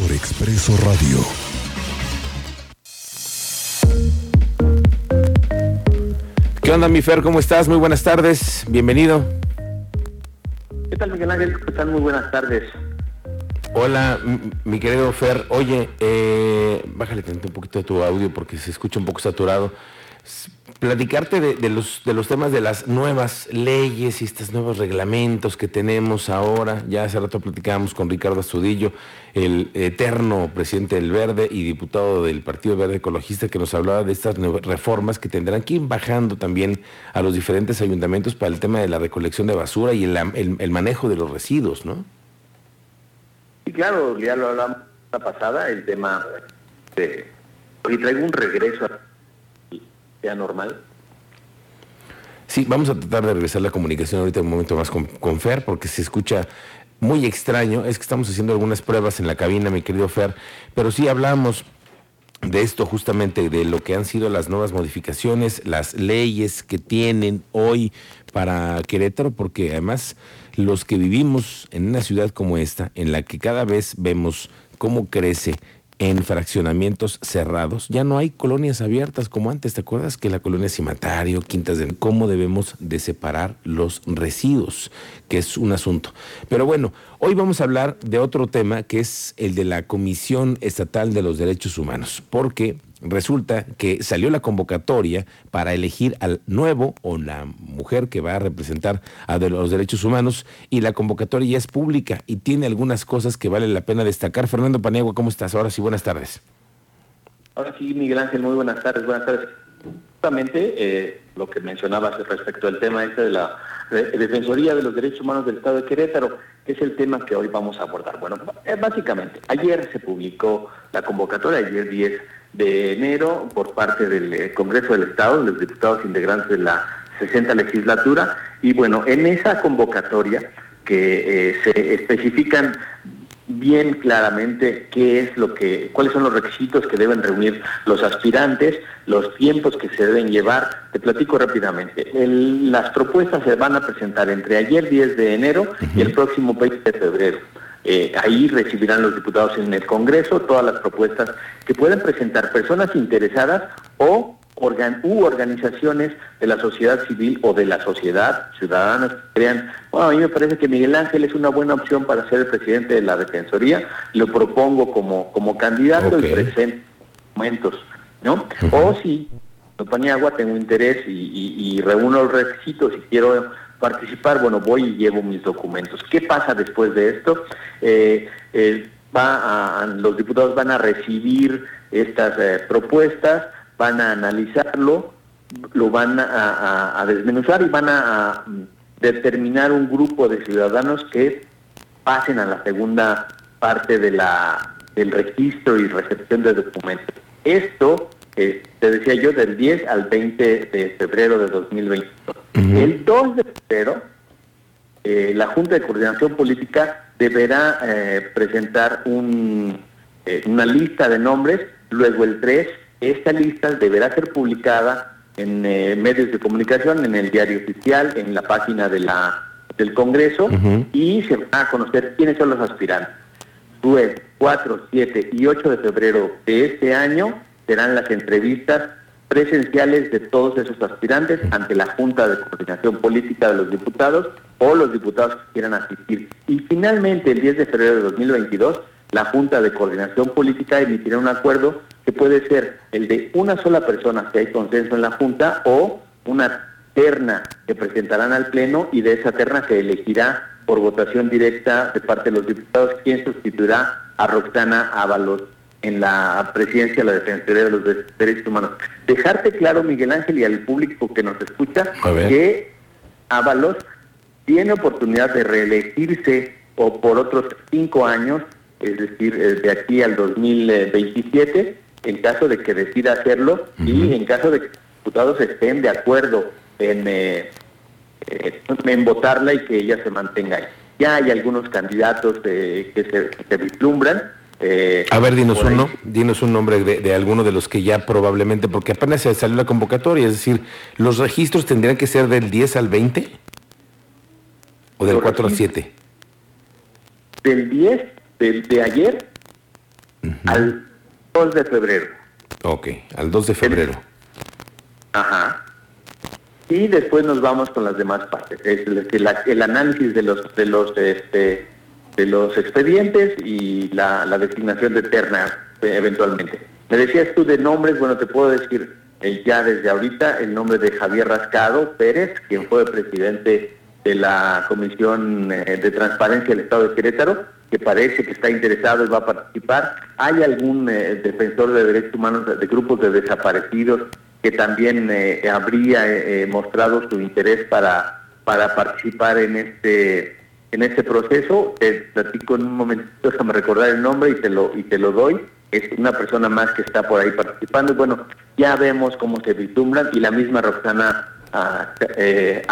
por Expreso Radio. ¿Qué onda, mi Fer? ¿Cómo estás? Muy buenas tardes. Bienvenido. ¿Qué tal, Miguel Ángel? ¿Qué tal? Muy buenas tardes. Hola, mi querido Fer. Oye, eh, bájale tanto un poquito de tu audio porque se escucha un poco saturado. Platicarte de, los, de los temas de las nuevas leyes y estos nuevos reglamentos que tenemos ahora. Ya hace rato platicábamos con Ricardo Astudillo, el eterno presidente del Verde y diputado del Partido Verde Ecologista, que nos hablaba de estas reformas que tendrán que ir bajando también a los diferentes ayuntamientos para el tema de la recolección de basura y el, manejo de los residuos, ¿no? Sí, claro, ya lo hablamos la pasada, el tema de... Hoy traigo un regreso a sea normal. Sí, vamos a tratar de regresar la comunicación ahorita un momento más con, con Fer, porque se escucha muy extraño. Es que estamos haciendo algunas pruebas en la cabina, mi querido Fer, pero sí hablamos de esto justamente, de lo que han sido las nuevas modificaciones, las leyes que tienen hoy para Querétaro, porque además los que vivimos en una ciudad como esta, en la que cada vez vemos cómo crece en fraccionamientos cerrados, ya no hay colonias abiertas como antes, ¿te acuerdas? Que la colonia Cimatario, Quintas de... ¿Cómo debemos de separar los residuos? Que es un asunto. Pero bueno, hoy vamos a hablar de otro tema que es el de la Comisión Estatal de los Derechos Humanos, porque resulta que salió la convocatoria para elegir al nuevo o la mujer que va a representar a los derechos humanos y la convocatoria ya es pública y tiene algunas cosas que vale la pena destacar. Fernando Paniagua, ¿cómo estás? Ahora sí, buenas tardes. Ahora sí, Miguel Ángel, muy buenas tardes. Buenas tardes. Justamente eh, lo que mencionabas respecto al tema este de la de- Defensoría de los Derechos Humanos del Estado de Querétaro, que es el tema que hoy vamos a abordar. Bueno, eh, básicamente, ayer se publicó la convocatoria, ayer 10 de enero, por parte del eh, Congreso del Estado, los diputados integrantes de la 60 legislatura, y bueno, en esa convocatoria que se especifican bien claramente qué es lo que, cuáles son los requisitos que deben reunir los aspirantes, los tiempos que se deben llevar. Te platico rápidamente. El- las propuestas se van a presentar entre ayer 10 de enero y el próximo 20 de febrero. Eh, ahí recibirán los diputados en el Congreso todas las propuestas que pueden presentar personas interesadas o organ- u organizaciones de la sociedad civil o de la sociedad, ciudadanos que crean, bueno, a mí me parece que Miguel Ángel es una buena opción para ser el presidente de la Defensoría, lo propongo como, como candidato y presento documentos, ¿no? O si no ponía agua, tengo interés y, y- y reúno los requisitos y quiero participar, bueno, voy y llevo mis documentos. ¿Qué pasa después de esto? Eh, eh, va a- los diputados van a recibir estas eh, propuestas, van a analizarlo, lo van a, a- a desmenuzar y van a, a, determinar un grupo de ciudadanos que pasen a la segunda parte de la, del registro y recepción de documentos. Esto, eh, te decía yo, del 10 al 20 de febrero de 2022. El 2 de febrero, eh, la Junta de Coordinación Política deberá eh, presentar un, eh, una lista de nombres, luego el 3, esta lista deberá ser publicada en eh, medios de comunicación, en el diario oficial, en la página de la, del Congreso, y se van a conocer quiénes son los aspirantes. 2, 4, 7 y 8 de febrero de este año serán las entrevistas presenciales de todos esos aspirantes ante la Junta de Coordinación Política de los Diputados o los diputados que quieran asistir. Y finalmente, el 10 de febrero de 2022, la Junta de Coordinación Política emitirá un acuerdo que puede ser el de una sola persona, si hay consenso en la Junta, o una terna que presentarán al Pleno y de esa terna se elegirá por votación directa de parte de los diputados quién sustituirá a Roxana Ábalos en la presidencia de la Defensoría de los De- Derechos Humanos. Dejarte claro, Miguel Ángel, y al público que nos escucha, que Ábalos tiene oportunidad de reelegirse o por otros cinco años, es decir, eh, de aquí al 2027, en caso de que decida hacerlo y en caso de que los diputados estén de acuerdo en, eh, eh, en votarla y que ella se mantenga ahí. Ya hay algunos candidatos eh, que, se, que se vislumbran. eh, A ver, dinos uno, dinos un nombre de, de alguno de los que ya probablemente, porque apenas se salió la convocatoria, es decir, ¿los registros tendrían que ser del 10 al 20? ¿O del Los 4 al registros. 7? Del 10 del, de ayer al 2 de febrero. Ok, al 2 de febrero. Ajá. Y después nos vamos con las demás partes. Es el, el análisis de los de los este, de los expedientes y la, designación de terna eh, eventualmente. Me decías tú de nombres, bueno, te puedo decir eh, ya desde ahorita el nombre de Javier Rascado Pérez, quien fue presidente de la Comisión eh, de Transparencia del Estado de Querétaro, que parece que está interesado y va a participar. ¿Hay algún defensor de derechos humanos de grupos de desaparecidos que también habría mostrado su interés para, para participar en este en este proceso. Te platico en un momento, déjame recordar el nombre y te lo y te lo doy. Es una persona más que está por ahí participando. Bueno, ya vemos cómo se vislumbran y la misma Roxana eh,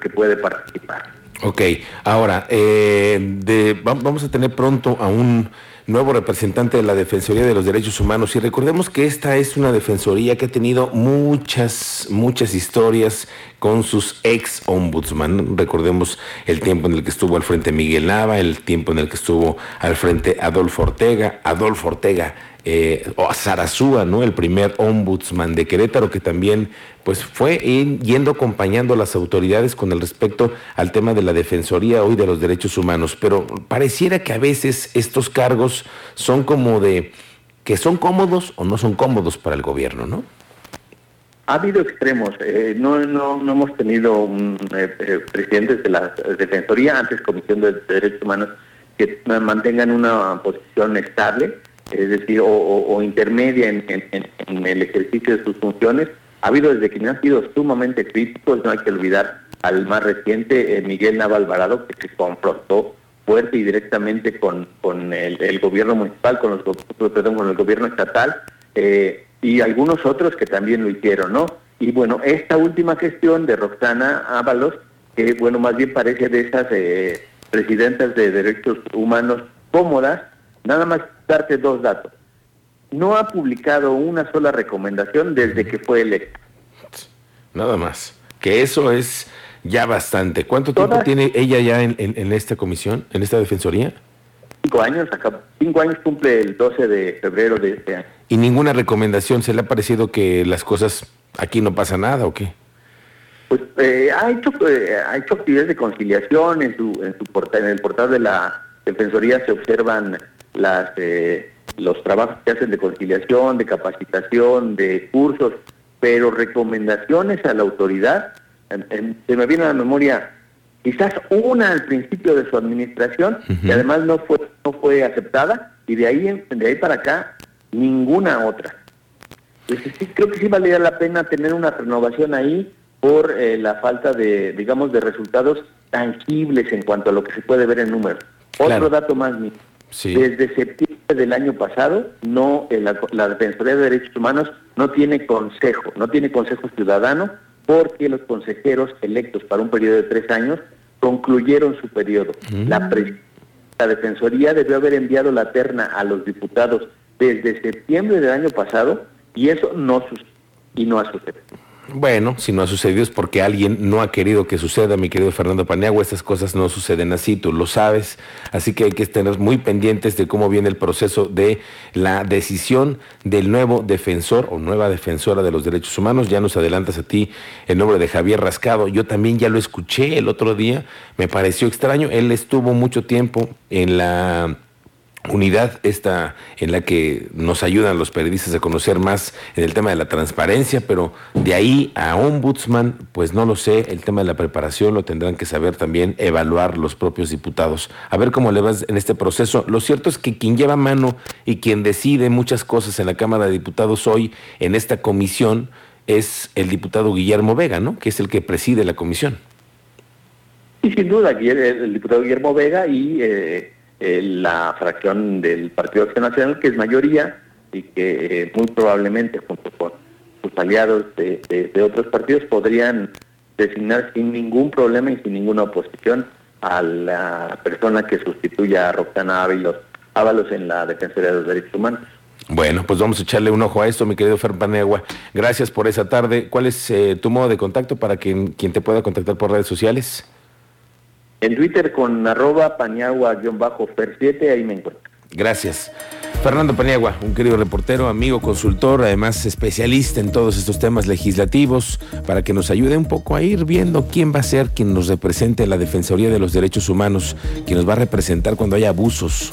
que puede participar. Ok, ahora, eh, vamos a tener pronto a un nuevo representante de la Defensoría de los Derechos Humanos. Y recordemos que esta es una defensoría que ha tenido muchas, muchas historias con sus ex ombudsman. Recordemos el tiempo en el que estuvo al frente Miguel Nava, el tiempo en el que estuvo al frente Adolfo Ortega. Adolfo Ortega eh, o Zarazúa, ¿no? El primer ombudsman de Querétaro que también pues fue yendo acompañando a las autoridades con el respecto al tema de la defensoría hoy de los derechos humanos, pero pareciera que a veces estos cargos son como de que son cómodos o no son cómodos para el gobierno, ¿no? Ha habido extremos. Eh, no, no, no hemos tenido eh, eh, presidentes de la Defensoría, antes Comisión de Derechos Humanos, que mantengan una posición estable es decir, o, intermedia en, el ejercicio de sus funciones. Ha habido desde quienes han sido sumamente críticos, no hay que olvidar al más reciente, eh, Miguel Navalvarado, que se confrontó fuerte y directamente con, con el, gobierno municipal, con, los, perdón, con el gobierno estatal, eh, y algunos otros que también lo hicieron, ¿no? Y bueno, esta última gestión de Roxana Ábalos, que bueno, más bien parece de esas eh, presidentas de derechos humanos cómodas, Nada más darte dos datos. No ha publicado una sola recomendación desde que fue electo. Nada más. Que eso es ya bastante. ¿Cuánto tiempo tiene ella ya en, esta comisión, en esta defensoría? Cinco años, acá, cinco años cumple el 12 de febrero de este año. ¿Y ninguna recomendación? ¿Se le ha parecido que las cosas aquí no pasa nada o qué? Pues eh, ha, hecho, eh, ha hecho actividades de conciliación en su, en su portal, en el portal de la defensoría se observan las, eh, los trabajos que hacen de conciliación, de capacitación, de cursos, pero recomendaciones a la autoridad, se me viene a la memoria quizás una al principio de su administración, y además no fue, no fue aceptada, y de ahí, de ahí para acá, ninguna otra. Entonces, sí, creo que sí valía la pena tener una renovación ahí por eh, la falta de, digamos, de resultados tangibles en cuanto a lo que se puede ver en números. Otro dato más, desde septiembre del año pasado, no eh, la, Defensoría de Derechos Humanos no tiene consejo, no tiene consejo ciudadano, porque los consejeros electos para un periodo de tres años concluyeron su periodo. Mm. La, la Defensoría debió haber enviado la terna a los diputados desde septiembre del año pasado y eso no y no ha sucedido. Bueno, si no ha sucedido es porque alguien no ha querido que suceda, mi querido Fernando Paniagua. Estas cosas no suceden así, tú lo sabes. Así que hay que estar muy pendientes de cómo viene el proceso de la decisión del nuevo defensor o nueva defensora de los derechos humanos. Ya nos adelantas a ti el nombre de Javier Rascado. Yo también ya lo escuché el otro día. Me pareció extraño. Él estuvo mucho tiempo en la unidad esta en la que nos ayudan los periodistas a conocer más en el tema de la transparencia, pero de ahí a ombudsman, pues no lo sé, el tema de la preparación lo tendrán que saber también evaluar los propios diputados. A ver cómo le vas en este proceso. Lo cierto es que quien lleva mano y quien decide muchas cosas en la Cámara de Diputados hoy en esta comisión es el diputado Guillermo Vega, ¿no? Que es el que preside la comisión. Y sin duda, el diputado Guillermo Vega y eh, eh, la fracción del Partido Nacional, que es mayoría y que eh, muy probablemente junto con sus aliados de, otros partidos podrían designar sin ningún problema y sin ninguna oposición a la persona que sustituya a Roxana Ábalos, Ábalos en la Defensoría de los Derechos Humanos. Bueno, pues vamos a echarle un ojo a esto, mi querido Fer Panegua. Gracias por esa tarde. ¿Cuál es eh, tu modo de contacto para quien, quien te pueda contactar por redes sociales? En Twitter con arroba paniagua-fer7, ahí me encuentro. Gracias. Fernando Paniagua, un querido reportero, amigo, consultor, además especialista en todos estos temas legislativos, para que nos ayude un poco a ir viendo quién va a ser quien nos represente en la Defensoría de los Derechos Humanos, quien nos va a representar cuando haya abusos